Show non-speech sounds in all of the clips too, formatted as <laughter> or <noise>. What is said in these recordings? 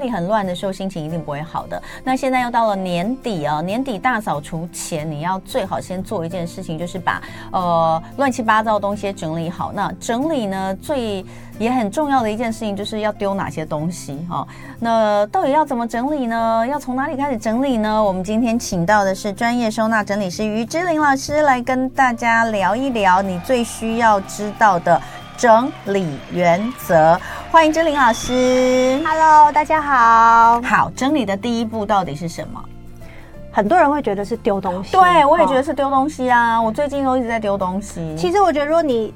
里很乱的时候，心情一定不会好的。那现在又到了年底啊，年底大扫除前，你要最好先做一件事情，就是把呃乱七八糟的东西整理好。那整理呢，最也很重要的一件事情，就是要丢哪些东西哈。那到底要怎么整理呢？要从哪里开始整理呢？我们今天请到的是专业收纳整理师于之琳老师来跟大家聊一聊你最需要知道的整理原则。欢迎真玲老师，Hello，大家好。好，整理的第一步到底是什么？很多人会觉得是丢东西，对，我也觉得是丢东西啊。哦，我最近都一直在丢东西。其实我觉得，如果你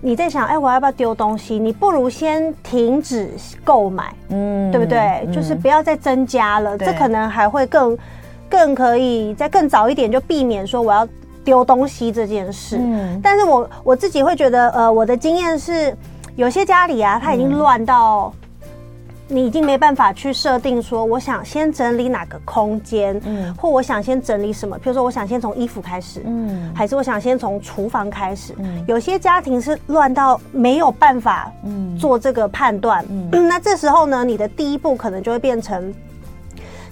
你在想，哎，我要不要丢东西？你不如先停止购买，嗯，对不对？嗯、就是不要再增加了，这可能还会更更可以在更早一点就避免说我要丢东西这件事。嗯，但是我我自己会觉得，呃，我的经验是，有些家里啊，它已经乱到。你已经没办法去设定说，我想先整理哪个空间，嗯，或我想先整理什么，譬如说，我想先从衣服开始，嗯，还是我想先从厨房开始，嗯，有些家庭是乱到没有办法，嗯，做这个判断，嗯，<clears throat> 那这时候呢，你的第一步可能就会变成，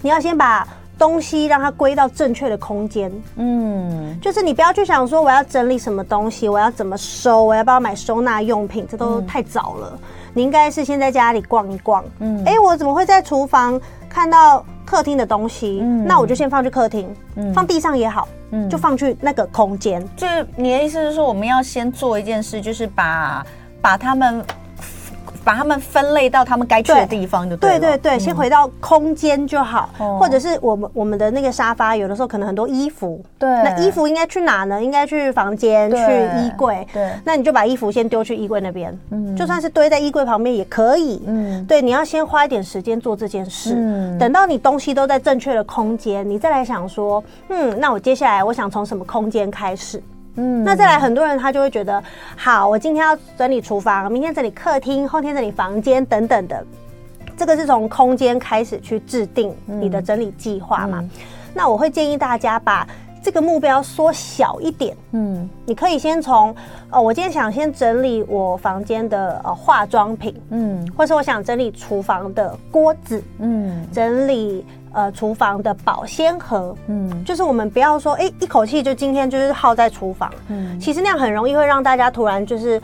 你要先把东西让它归到正确的空间，嗯，就是你不要去想说我要整理什么东西，我要怎么收，我要不要买收纳用品，这都太早了。嗯你应该是先在家里逛一逛，嗯，哎、欸，我怎么会在厨房看到客厅的东西？嗯，那我就先放去客厅，嗯，放地上也好，嗯，就放去那个空间。就是你的意思是说，我们要先做一件事，就是把把他们。把它们分类到他们该去的地方就对了。对对对，先回到空间就好，或者是我们我们的那个沙发，有的时候可能很多衣服。对，那衣服应该去哪呢？应该去房间，去衣柜。对，那你就把衣服先丢去衣柜那边。嗯，就算是堆在衣柜旁边也可以。嗯，对，你要先花一点时间做这件事。嗯，等到你东西都在正确的空间，你再来想说，嗯，那我接下来我想从什么空间开始？嗯，那再来很多人他就会觉得，好，我今天要整理厨房，明天整理客厅，后天整理房间等等的，这个是从空间开始去制定你的整理计划嘛？嗯嗯、那我会建议大家把这个目标缩小一点，嗯，你可以先从，哦，我今天想先整理我房间的呃化妆品，嗯，或是我想整理厨房的锅子，嗯，整理。呃，厨房的保鲜盒，嗯，就是我们不要说，哎、欸，一口气就今天就是耗在厨房，嗯，其实那样很容易会让大家突然就是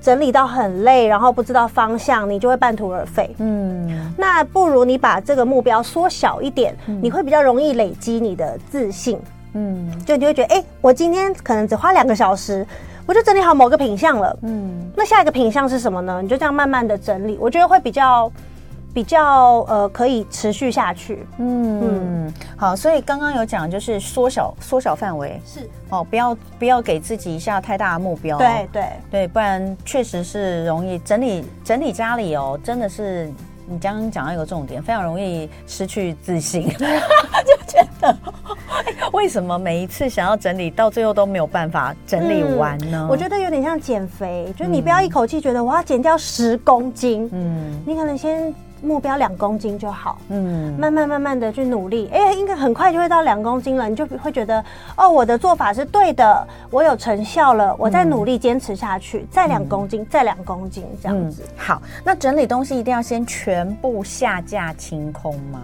整理到很累，然后不知道方向，你就会半途而废，嗯，那不如你把这个目标缩小一点，嗯、你会比较容易累积你的自信，嗯，就你会觉得，哎、欸，我今天可能只花两个小时，我就整理好某个品相了，嗯，那下一个品相是什么呢？你就这样慢慢的整理，我觉得会比较。比较呃可以持续下去，嗯。嗯，好，所以刚刚有讲就是缩小缩小范围。是。哦，不要不要给自己一下太大的目标，对对。对，不然确实是容易整理整理家里哦，真的是你刚刚讲到一个重点，非常容易失去自信，<laughs> 就觉得为什么每一次想要整理到最后都没有办法整理完呢？嗯，我觉得有点像减肥，就是你不要一口气觉得我要减掉十公斤，嗯，你可能先。目标两公斤就好，嗯，慢慢慢慢的去努力，哎、欸，应该很快就会到两公斤了，你就会觉得，哦，我的做法是对的，我有成效了，我再努力坚持下去，嗯、再两公斤，嗯、再两公斤这样子、嗯。好，那整理东西一定要先全部下架清空吗？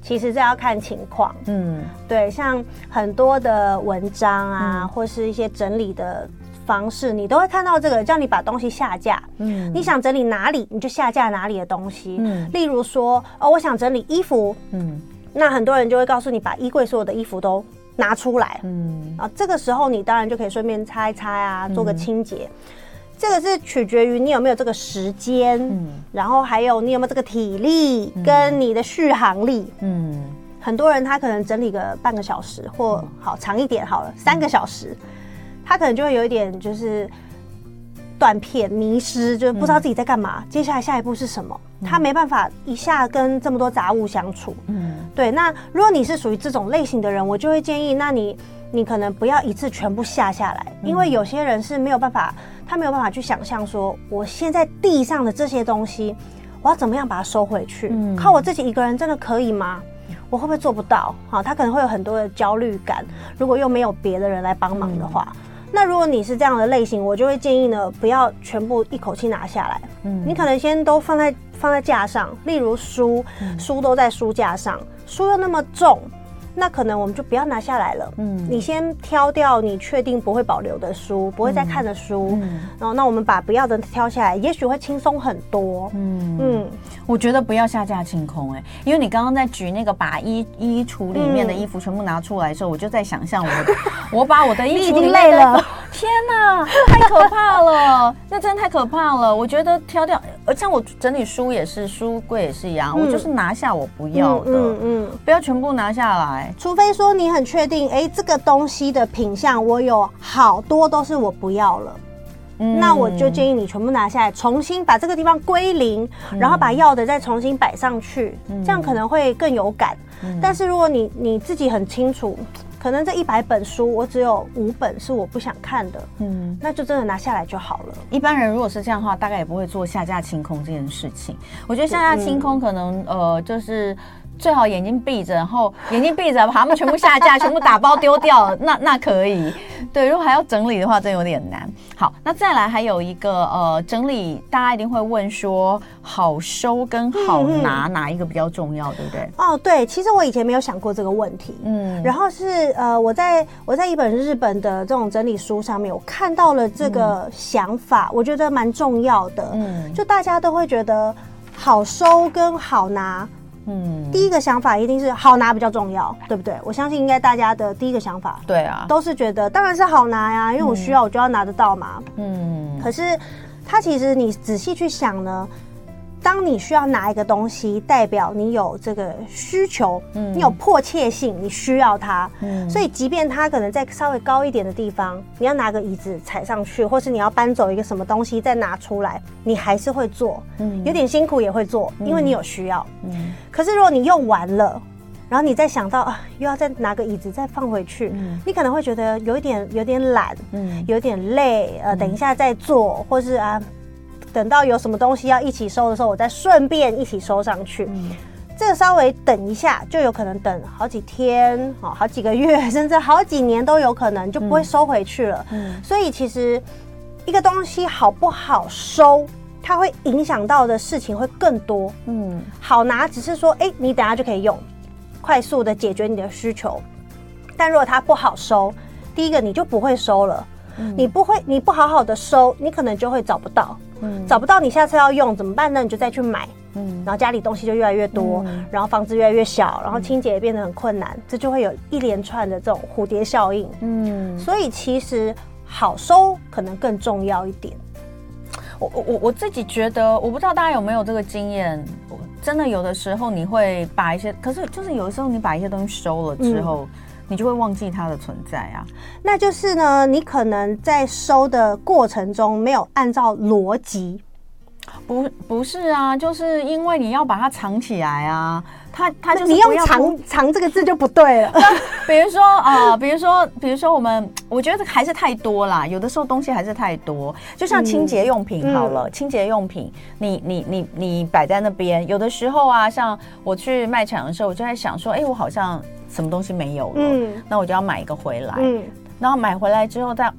其实这要看情况，嗯，对，像很多的文章啊，嗯、或是一些整理的。方式你都会看到这个，叫你把东西下架。嗯，你想整理哪里，你就下架哪里的东西。嗯，例如说，哦，我想整理衣服。嗯，那很多人就会告诉你，把衣柜所有的衣服都拿出来。嗯，啊，这个时候你当然就可以顺便擦一擦啊，做个清洁。嗯，这个是取决于你有没有这个时间，嗯，然后还有你有没有这个体力跟你的续航力。嗯，很多人他可能整理个半个小时，或好长一点好了，三个小时。他可能就会有一点就是断片、迷失，就是不知道自己在干嘛。嗯、接下来下一步是什么？嗯、他没办法一下跟这么多杂物相处。嗯，对。那如果你是属于这种类型的人，我就会建议，那你你可能不要一次全部下下来，嗯、因为有些人是没有办法，他没有办法去想象说，我现在地上的这些东西，我要怎么样把它收回去？嗯、靠我自己一个人真的可以吗？我会不会做不到？好，他可能会有很多的焦虑感。如果又没有别的人来帮忙的话。嗯那如果你是这样的类型，我就会建议呢，不要全部一口气拿下来。嗯，你可能先都放在放在架上，例如书，嗯、书都在书架上，书又那么重。那可能我们就不要拿下来了。嗯，你先挑掉你确定不会保留的书，不会再看的书。嗯，然后那我们把不要的挑下来，也许会轻松很多。嗯嗯，我觉得不要下架清空哎、欸，因为你刚刚在举那个把衣衣橱里面的衣服全部拿出来的时候，嗯、我就在想象我 <laughs> 我把我的衣橱里面的，你已经累了。<laughs> 天哪，太可怕了！那真的太可怕了。我觉得挑掉，而像我整理书也是，书柜也是一样，嗯、我就是拿下我不要的，嗯，嗯嗯不要全部拿下来。除非说你很确定，哎、欸，这个东西的品相我有好多都是我不要了，嗯、那我就建议你全部拿下来，重新把这个地方归零，嗯、然后把要的再重新摆上去，嗯、这样可能会更有感。嗯、但是如果你你自己很清楚。可能这一百本书，我只有五本是我不想看的，嗯，那就真的拿下来就好了。一般人如果是这样的话，大概也不会做下架清空这件事情。我觉得下架清空可能，嗯、呃，就是。最好眼睛闭着，然后眼睛闭着，把它们全部下架，全部打包丢掉，那 <laughs> 那可以。对，如果还要整理的话，真有点难。好，那再来还有一个呃，整理大家一定会问说，好收跟好拿哪一个比较重要，对不对？哦，对，其实我以前没有想过这个问题。嗯，然后是呃，我在我在一本日本的这种整理书上面，我看到了这个想法，我觉得蛮重要的。嗯，就大家都会觉得好收跟好拿。嗯，第一个想法一定是好拿比较重要，对不对？我相信应该大家的第一个想法，对啊，都是觉得当然是好拿呀，因为我需要我就要拿得到嘛。嗯，可是它其实你仔细去想呢。当你需要拿一个东西，代表你有这个需求，嗯，你有迫切性，你需要它，嗯，所以即便它可能在稍微高一点的地方，你要拿个椅子踩上去，或是你要搬走一个什么东西再拿出来，你还是会做，嗯，有点辛苦也会做，因为你有需要，嗯。可是如果你用完了，然后你再想到啊，又要再拿个椅子再放回去，嗯，你可能会觉得有一点有点懒，嗯，有点累，呃，等一下再做，或是啊。等到有什么东西要一起收的时候，我再顺便一起收上去。嗯，这个稍微等一下，就有可能等好几天、好几个月，甚至好几年都有可能，就不会收回去了。嗯，所以其实一个东西好不好收，它会影响到的事情会更多。嗯，好拿只是说，哎，你等下就可以用，快速的解决你的需求。但如果它不好收，第一个你就不会收了。嗯，你不会，你不好好的收，你可能就会找不到。嗯，找不到你下次要用怎么办呢？你就再去买，嗯，然后家里东西就越来越多，嗯、然后房子越来越小，然后清洁也变得很困难，嗯、这就会有一连串的这种蝴蝶效应。嗯，所以其实好收可能更重要一点。我我我自己觉得，我不知道大家有没有这个经验，真的有的时候你会把一些，可是就是有的时候你把一些东西收了之后。嗯你就会忘记它的存在啊，那就是呢，你可能在收的过程中没有按照逻辑，不不是啊，就是因为你要把它藏起来啊，它它就是你用藏藏这个字就不对了。<laughs> 比如说啊、呃，比如说比如说我们，我觉得还是太多啦，有的时候东西还是太多，就像清洁用品好了，嗯、清洁用品你你你你摆在那边，有的时候啊，像我去卖场的时候，我就在想说，哎，我好像。什么东西没有了，嗯，那我就要买一个回来，嗯，然后买回来之后再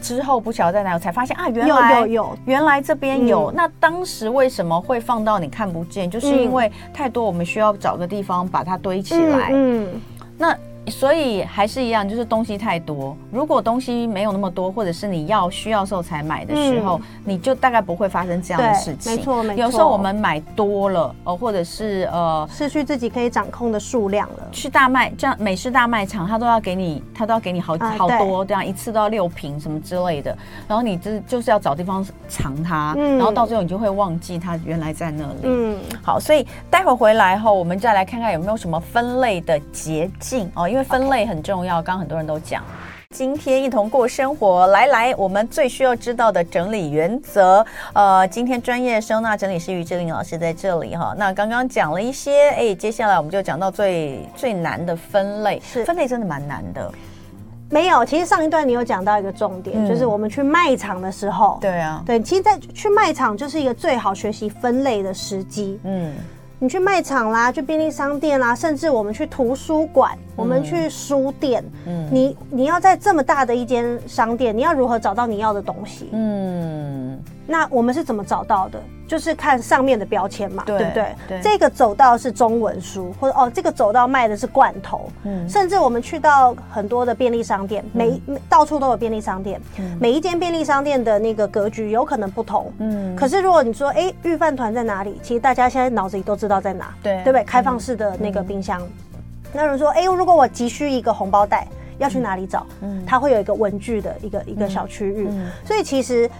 之后不晓得在哪，我才发现啊，原来有有有，原来这边有。嗯，那当时为什么会放到你看不见？就是因为太多，我们需要找个地方把它堆起来，嗯，嗯，那。所以还是一样，就是东西太多。如果东西没有那么多，或者是你要需要时候才买的时候，嗯、你就大概不会发生这样的事情。没错，没错。有时候我们买多了，哦，或者是呃，失去自己可以掌控的数量了。去大卖，这样美式大卖场，他都要给你，他都要给你好、啊、好多，这样一次都要六瓶什么之类的。然后你这就是要找地方藏它，嗯、然后到最后你就会忘记它原来在那里。嗯，好，所以待会回来后，我们再来看看有没有什么分类的捷径哦。因为分类很重要，刚刚很多人都讲。今天一同过生活，来来，我们最需要知道的整理原则。呃，今天专业收纳整理师于志玲老师在这里哈。那刚刚讲了一些，哎，接下来我们就讲到最最难的分类。是，分类真的蛮难的。没有，其实上一段你有讲到一个重点，嗯、就是我们去卖场的时候。对啊，对，其实，在去卖场就是一个最好学习分类的时机。嗯。你去卖场啦，去便利商店啦，甚至我们去图书馆，嗯、我们去书店，嗯，你你要在这么大的一间商店，你要如何找到你要的东西？嗯，那我们是怎么找到的？就是看上面的标签嘛，对，对不对？对，这个走道是中文书，或者哦，这个走道卖的是罐头，嗯，甚至我们去到很多的便利商店，每、嗯、到处都有便利商店，嗯、每一间便利商店的那个格局有可能不同，嗯，可是如果你说，哎，御饭团在哪里？其实大家现在脑子里都知道在哪，对，对不对？开放式的那个冰箱，嗯、那人说，哎，如果我急需一个红包袋，要去哪里找？嗯，它会有一个文具的一个一个小区域，嗯、所以其实。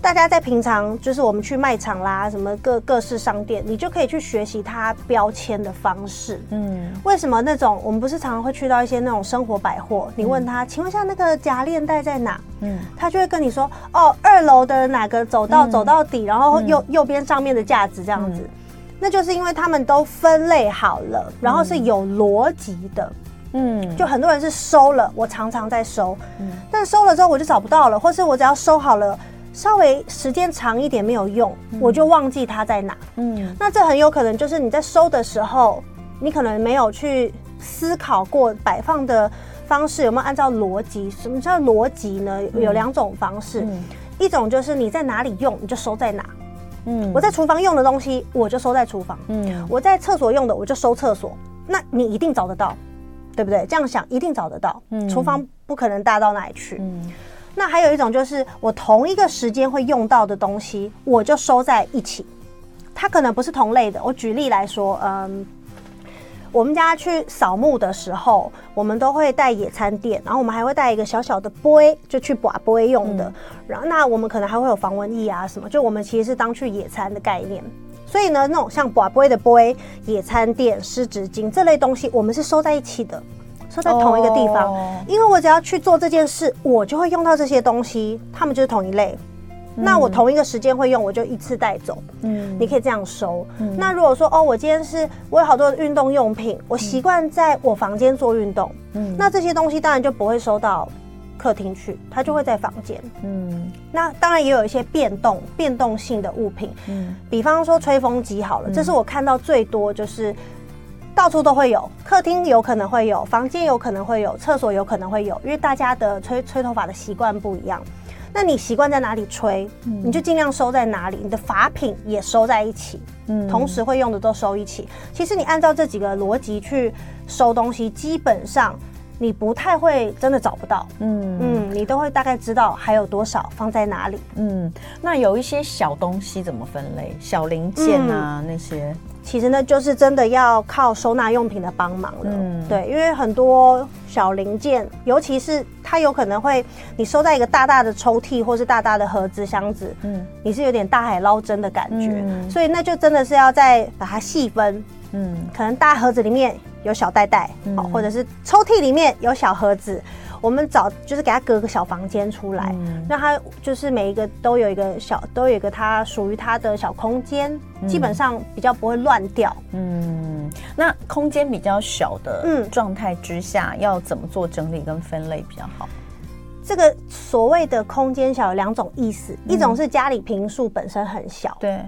大家在平常就是我们去卖场啦，什么各各式商店，你就可以去学习它标签的方式。嗯，为什么那种我们不是常常会去到一些那种生活百货？你问他，请问一下那个夹链袋在哪？嗯，他就会跟你说，哦，二楼的哪个走道走到底，然后右右边上面的架子这样子。那就是因为他们都分类好了，然后是有逻辑的。嗯，就很多人是收了，我常常在收，嗯，但收了之后我就找不到了，或是我只要收好了。稍微时间长一点没有用，嗯、我就忘记它在哪。嗯，那这很有可能就是你在收的时候，你可能没有去思考过摆放的方式有没有按照逻辑。什么叫逻辑呢？有两种方式，嗯、一种就是你在哪里用你就收在哪。嗯，我在厨房用的东西我就收在厨房。嗯，我在厕所用的我就收厕所。那你一定找得到，对不对？这样想一定找得到。嗯，厨房不可能大到哪里去。嗯。那还有一种就是我同一个时间会用到的东西，我就收在一起。它可能不是同类的。我举例来说，嗯，我们家去扫墓的时候，我们都会带野餐垫，然后我们还会带一个小小的杯，就去拔杯用的。嗯、然后那我们可能还会有防蚊液啊什么，就我们其实是当去野餐的概念。所以呢，那种像拔杯的杯、野餐垫、湿纸巾这类东西，我们是收在一起的。都在同一个地方，因为我只要去做这件事，我就会用到这些东西，他们就是同一类。那我同一个时间会用，我就一次带走。嗯，你可以这样收。那如果说哦，我今天是我有好多的运动用品，我习惯在我房间做运动，嗯，那这些东西当然就不会收到客厅去，它就会在房间。嗯，那当然也有一些变动、变动性的物品，嗯，比方说吹风机好了，这是我看到最多就是。到处都会有，客厅有可能会有，房间有可能会有，厕所有可能会有，因为大家的吹吹头发的习惯不一样。那你习惯在哪里吹，嗯、你就尽量收在哪里，你的发品也收在一起，嗯，同时会用的都收一起。其实你按照这几个逻辑去收东西，基本上你不太会真的找不到，嗯嗯，你都会大概知道还有多少放在哪里。嗯，那有一些小东西怎么分类？小零件啊、嗯、那些。其实呢，就是真的要靠收纳用品的帮忙了。嗯，对，因为很多小零件，尤其是它有可能会你收在一个大大的抽屉或是大大的盒子箱子，嗯，你是有点大海捞针的感觉，嗯，所以那就真的是要再把它细分。嗯，可能大盒子里面有小袋袋，嗯，或者是抽屉里面有小盒子。我们找就是给他隔个小房间出来，嗯、让他就是每一个都有一个小，都有一个他属于他的小空间，嗯、基本上比较不会乱掉。嗯，那空间比较小的状态之下，嗯、要怎么做整理跟分类比较好？这个所谓的空间小有两种意思，嗯、一种是家里平数本身很小，对，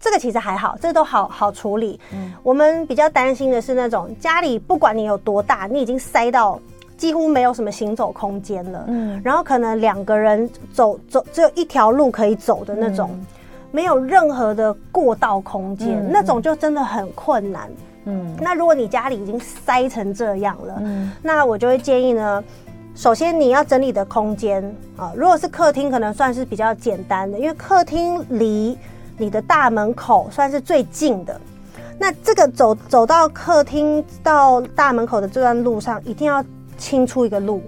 这个其实还好，这个都好好处理。嗯，我们比较担心的是那种家里不管你有多大，你已经塞到。几乎没有什么行走空间了，嗯，然后可能两个人走走只有一条路可以走的那种，嗯、没有任何的过道空间，嗯、那种就真的很困难，嗯。那如果你家里已经塞成这样了，嗯，那我就会建议呢，首先你要整理的空间啊，如果是客厅，可能算是比较简单的，因为客厅离你的大门口算是最近的。那这个走走到客厅到大门口的这段路上，一定要。清出一个路，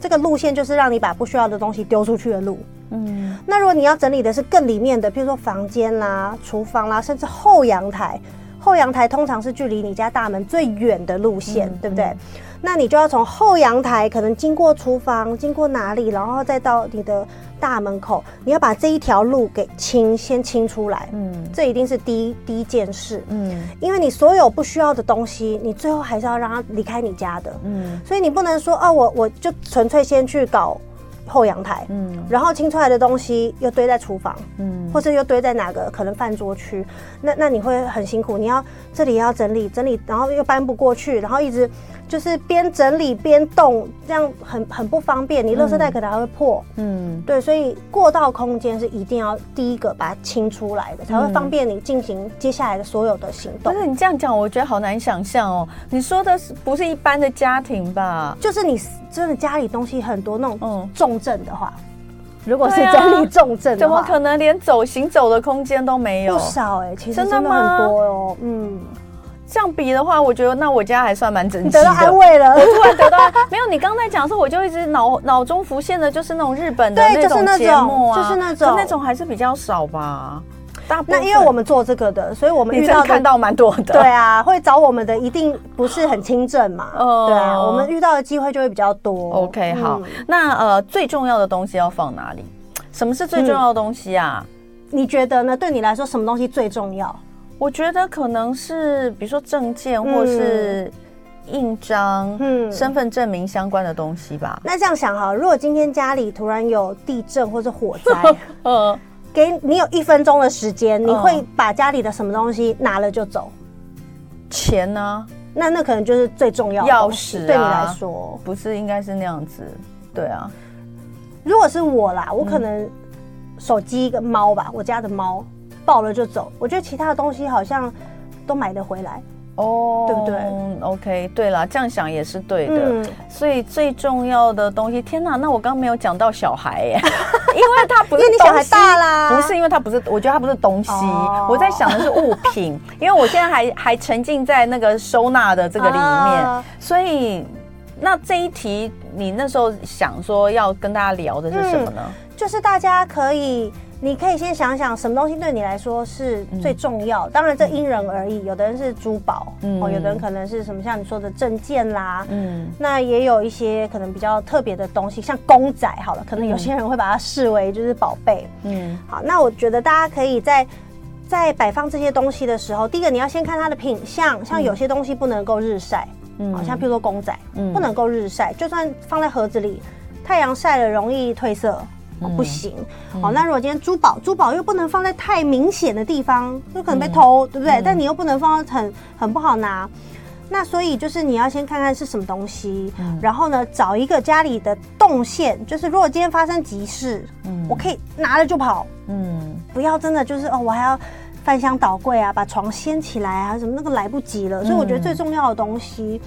这个路线就是让你把不需要的东西丢出去的路。嗯，那如果你要整理的是更里面的，譬如说房间啦、厨房啦，甚至后阳台，后阳台通常是距离你家大门最远的路线，对不对？那你就要从后阳台，可能经过厨房，经过哪里，然后再到你的。大门口，你要把这一条路给清，先清出来。嗯，这一定是第一第一件事。嗯，因为你所有不需要的东西，你最后还是要让它离开你家的。嗯，所以你不能说哦，我我就纯粹先去搞后阳台，嗯，然后清出来的东西又堆在厨房，嗯，或者又堆在哪个可能饭桌区，那那你会很辛苦，你要这里要整理整理，然后又搬不过去，然后一直。就是边整理边动，这样很很不方便。你垃圾袋可能还会破，嗯，对，所以过道空间是一定要第一个把它清出来的，才会方便你进行接下来的所有的行动。但是你这样讲，我觉得好难想象哦。你说的是不是一般的家庭吧？就是你真的家里东西很多那种重症的话，如果是整理重症怎么可能连走行走的空间都没有？不少哎，其实真的很多哦，嗯。这样比的话，我觉得那我家还算蛮整齐的。得到安慰了，我突然得到没有？你刚才讲的时候，我就一直脑脑中浮现的就是那种日本的那种节目啊，就是那种，可那种还是比较少吧。大部分那因为我们做这个的，所以我们遇到看到蛮多的。对啊，会找我们的一定不是很轻症嘛。哦，对啊，我们遇到的机会就会比较多。OK，好，那呃，最重要的东西要放哪里？什么是最重要的东西啊？你觉得呢？对你来说，什么东西最重要？我觉得可能是，比如说证件或是印章、嗯，身份证明相关的东西吧。那这样想哈，如果今天家里突然有地震或者火灾，<laughs> 嗯，给你有一分钟的时间，你会把家里的什么东西拿了就走？钱呢？那那可能就是最重要的钥匙，对你来说不是应该是那样子？对啊，如果是我啦，我可能手机跟猫吧，我家的猫。抱了就走，我觉得其他的东西好像都买得回来哦，对不对？OK，对了，这样想也是对的。嗯、所以最重要的东西，天哪，那我刚刚没有讲到小孩耶，<laughs> 因为他不是你小孩大啦，不是因为他不是，我觉得他不是东西，哦、我在想的是物品，因为我现在还还沉浸在那个收纳的这个里面，啊、所以那这一题你那时候想说要跟大家聊的是什么呢？嗯、就是大家可以。你可以先想想什么东西对你来说是最重要。当然这因人而异，有的人是珠宝，哦，有的人可能是什么像你说的证件啦，嗯，那也有一些可能比较特别的东西，像公仔，好了，可能有些人会把它视为就是宝贝，嗯，好，那我觉得大家可以在在摆放这些东西的时候，第一个你要先看它的品相，像有些东西不能够日晒，嗯，好像譬如说公仔，嗯，不能够日晒，就算放在盒子里，太阳晒了容易褪色。哦，不行，嗯、哦，那如果今天珠宝，珠宝又不能放在太明显的地方，就可能被偷，嗯、对不对？嗯、但你又不能放在很很不好拿，那所以就是你要先看看是什么东西，嗯、然后呢，找一个家里的动线，就是如果今天发生急事，嗯，我可以拿了就跑，嗯，不要真的就是哦，我还要翻箱倒柜啊，把床掀起来啊，什么那个来不及了，所以我觉得最重要的东西。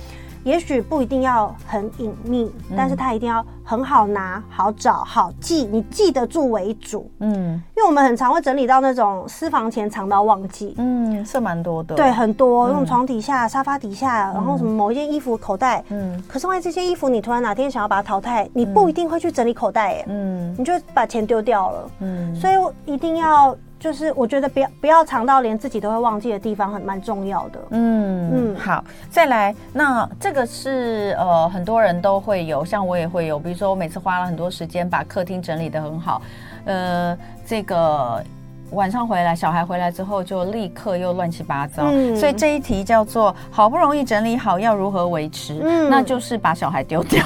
也许不一定要很隐秘，嗯、但是它一定要很好拿、好找、好记，你记得住为主。嗯，因为我们很常会整理到那种私房钱藏到忘记。嗯，是蛮多的。对，很多那种床底下、嗯、沙发底下，然后什么某一件衣服口袋。嗯，可是万一这些衣服你突然哪天想要把它淘汰，你不一定会去整理口袋耶。嗯，你就把钱丢掉了。嗯，所以一定要。就是我觉得不要不要藏到连自己都会忘记的地方，很蛮重要的。嗯嗯，好，再来，那这个是呃很多人都会有，像我也会有，比如说我每次花了很多时间把客厅整理得很好，呃，这个。晚上回来，小孩回来之后就立刻又乱七八糟，嗯、所以这一题叫做好不容易整理好，要如何维持？嗯、那就是把小孩丢掉，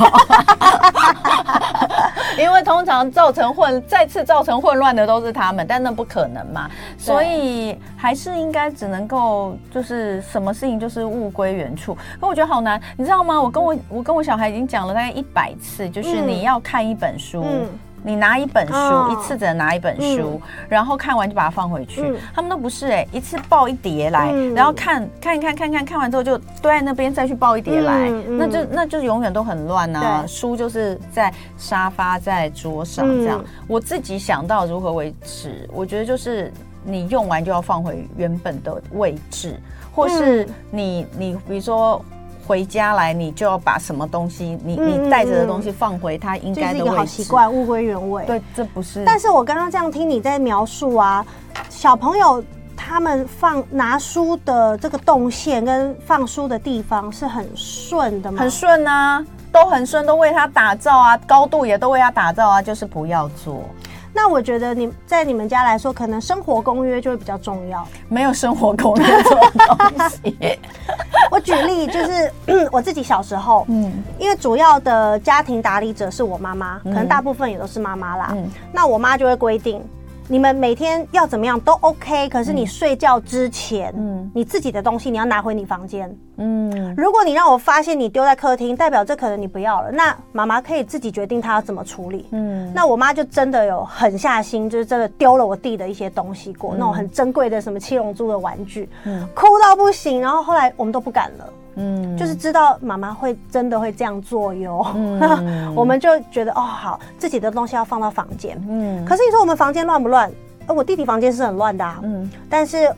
<laughs> 因为通常造成混再次造成混乱的都是他们，但那不可能嘛，所以还是应该只能够就是什么事情就是物归原处。可我觉得好难，你知道吗？我跟我我跟我小孩已经讲了大概一百次，就是你要看一本书。你拿一本书，哦、一次只能拿一本书，嗯、然后看完就把它放回去。嗯、他们都不是哎、欸，一次抱一叠来，嗯、然后看看一看看看看完之后就堆在那边，再去抱一叠来，那就那就永远都很乱啊。对书就是在沙发在桌上这样。嗯、我自己想到如何维持，我觉得就是你用完就要放回原本的位置，或是你你比如说。回家来，你就要把什么东西，你你带着的东西放回它应该的位置。这是一个好习惯，物归原位。对，这不是。但是我刚刚这样听你在描述啊，小朋友他们放拿书的这个动线跟放书的地方是很顺的吗？很顺啊，都很顺，都为他打造啊，高度也都为他打造啊，就是不要做。那我觉得你在你们家来说，可能生活公约就会比较重要。没有生活公约这种东西。<laughs> 我举例就是，我自己小时候，嗯，因为主要的家庭打理者是我妈妈，可能大部分也都是妈妈啦。嗯，那我妈就会规定。你们每天要怎么样都 OK，可是你睡觉之前，嗯，你自己的东西你要拿回你房间，嗯，如果你让我发现你丢在客厅，代表这可能你不要了，那妈妈可以自己决定她要怎么处理，嗯，那我妈就真的有狠下心，就是真的丢了我弟的一些东西过，嗯，那种很珍贵的什么七龙珠的玩具，嗯，哭到不行，然后后来我们都不敢了。嗯，就是知道妈妈会真的会这样做哟，嗯、<laughs> 我们就觉得哦好，自己的东西要放到房间。嗯，可是你说我们房间乱不乱？呃，我弟弟房间是很乱的啊。嗯，但是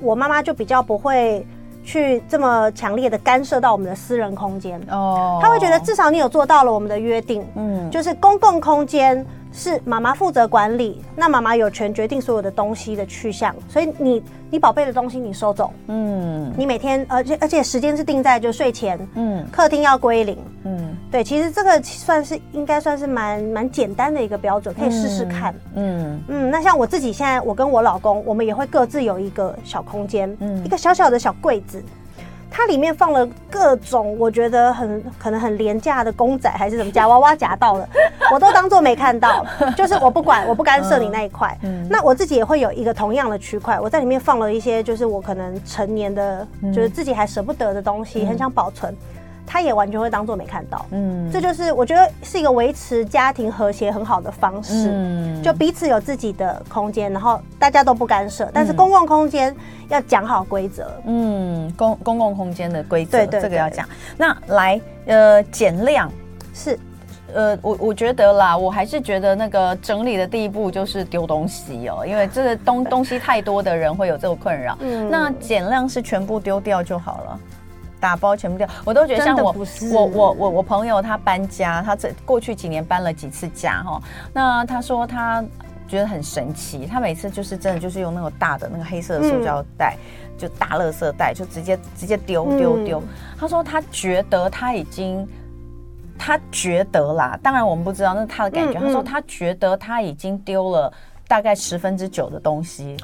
我妈妈就比较不会去这么强烈的干涉到我们的私人空间。哦，她会觉得至少你有做到了我们的约定。嗯，就是公共空间。是妈妈负责管理，那妈妈有权决定所有的东西的去向，所以你你宝贝的东西你收走，嗯，你每天而且而且时间是定在就睡前，嗯，客厅要归零，嗯，对，其实这个算是应该算是蛮蛮简单的一个标准，可以试试看，嗯。嗯，那像我自己现在，我跟我老公，我们也会各自有一个小空间，嗯，一个小小的小柜子。它里面放了各种我觉得很可能很廉价的公仔还是什么夹娃娃夹到了，<laughs> 我都当做没看到，就是我不管，我不干涉你那一块。嗯，那我自己也会有一个同样的区块，我在里面放了一些就是我可能成年的，就是自己还舍不得的东西，很想保存。他也完全会当做没看到，嗯，这就是我觉得是一个维持家庭和谐很好的方式，嗯，就彼此有自己的空间，然后大家都不干涉，但是公共空间要讲好规则，嗯，公公共空间的规则，对，这个要讲。那来，呃，减量。是，呃，我我觉得啦，我还是觉得那个整理的第一步就是丢东西哦，因为这个东 <laughs> 东西太多的人会有这个困扰，嗯，那减量是全部丢掉就好了。打包全部掉，我都觉得像我我我我我朋友他搬家，他这过去几年搬了几次家哈。那他说他觉得很神奇，他每次就是真的就是用那个大的那个黑色的塑胶袋，嗯、就大垃圾袋，就直接直接丢丢丢。他说他觉得他已经，他觉得啦，当然我们不知道那是他的感觉。嗯嗯、他说他觉得他已经丢了大概十分之九的东西。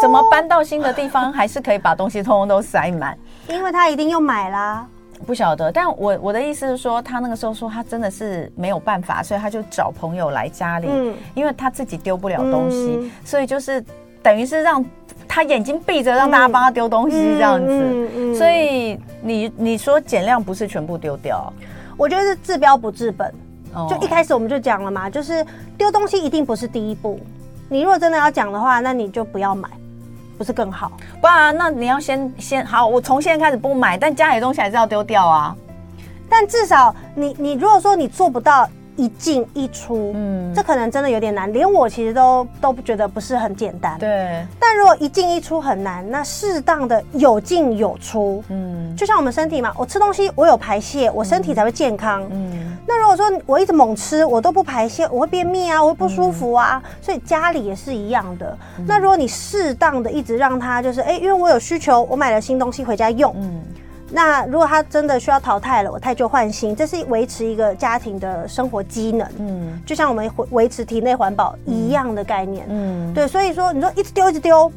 怎么搬到新的地方，还是可以把东西通通都塞满？因为他一定又买啦，不晓得。但我我的意思是说，他那个时候说他真的是没有办法，所以他就找朋友来家里，嗯、因为他自己丢不了东西，嗯、所以就是等于是让他眼睛闭着，让大家帮他丢东西这样子。嗯嗯嗯、所以你你说减量不是全部丢掉，我觉得是治标不治本。哦、就一开始我们就讲了嘛，就是丢东西一定不是第一步。你如果真的要讲的话，那你就不要买。不是更好？不然那你要先先好，我从现在开始不买，但家里的东西还是要丢掉啊。但至少你你如果说你做不到一进一出，嗯，这可能真的有点难，连我其实都都不觉得不是很简单。对。但如果一进一出很难，那适当的有进有出，嗯，就像我们身体嘛，我吃东西我有排泄，我身体才会健康。嗯。嗯那如果说我一直猛吃，我都不排泄，我会便秘啊，我会不舒服啊。嗯、所以家里也是一样的。嗯、那如果你适当的一直让他就是，哎、欸，因为我有需求，我买了新东西回家用。嗯。那如果他真的需要淘汰了，我太旧换新，这是维持一个家庭的生活机能。嗯。就像我们维持体内环保一样的概念。嗯。对，所以说你说一直丢一直丢，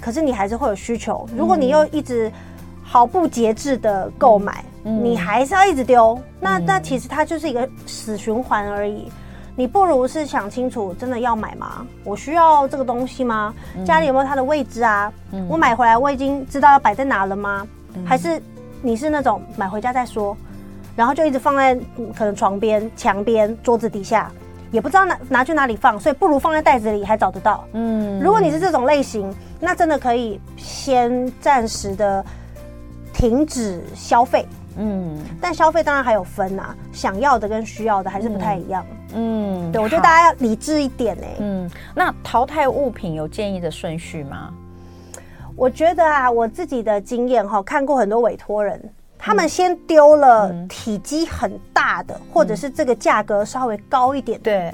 可是你还是会有需求。如果你又一直毫不节制的购买。嗯你还是要一直丢，那那其实它就是一个死循环而已。你不如是想清楚，真的要买吗？我需要这个东西吗？家里有没有它的位置啊？我买回来我已经知道要摆在哪了吗？还是你是那种买回家再说，然后就一直放在可能床边、墙边、桌子底下，也不知道拿拿去哪里放，所以不如放在袋子里还找得到。嗯，如果你是这种类型，那真的可以先暂时的停止消费。嗯，但消费当然还有分呐、啊，想要的跟需要的还是不太一样。嗯，嗯对，我觉得大家要理智一点呢、欸。嗯，那淘汰物品有建议的顺序吗？我觉得啊，我自己的经验哈，看过很多委托人，他们先丢了体积很大的，嗯、或者是这个价格稍微高一点的。对，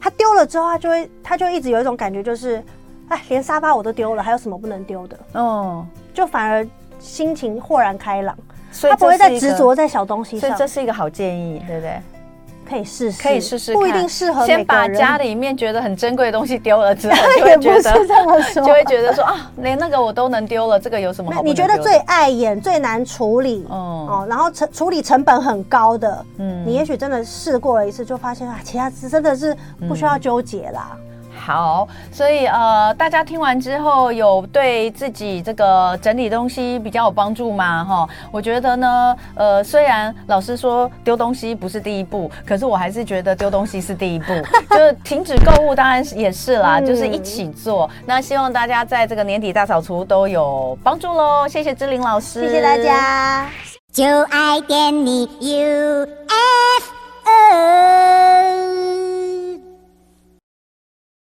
他丢了之后，他就会他就一直有一种感觉，就是哎，连沙发我都丢了，还有什么不能丢的？哦，就反而心情豁然开朗。所以他不会再执着在小东西上，所以这是一个好建议，对不对？可以试试，可以试试，不一定适合。先把家里面觉得很珍贵的东西丢了之后，<laughs> 就会觉得这么说，<laughs> 就会觉得说啊，连那个我都能丢了，这个有什么好？你觉得最碍眼、最难处理，哦，然后成处理成本很高的，嗯，你也许真的试过了一次，就发现啊，其他真的是不需要纠结啦。好，所以呃，大家听完之后有对自己这个整理东西比较有帮助吗？哈，我觉得呢，呃，虽然老师说丢东西不是第一步，可是我还是觉得丢东西是第一步，<laughs> 就是停止购物，当然也是啦，嗯、就是一起做。那希望大家在这个年底大扫除都有帮助喽，谢谢志玲老师，谢谢大家，就爱点你 UFO。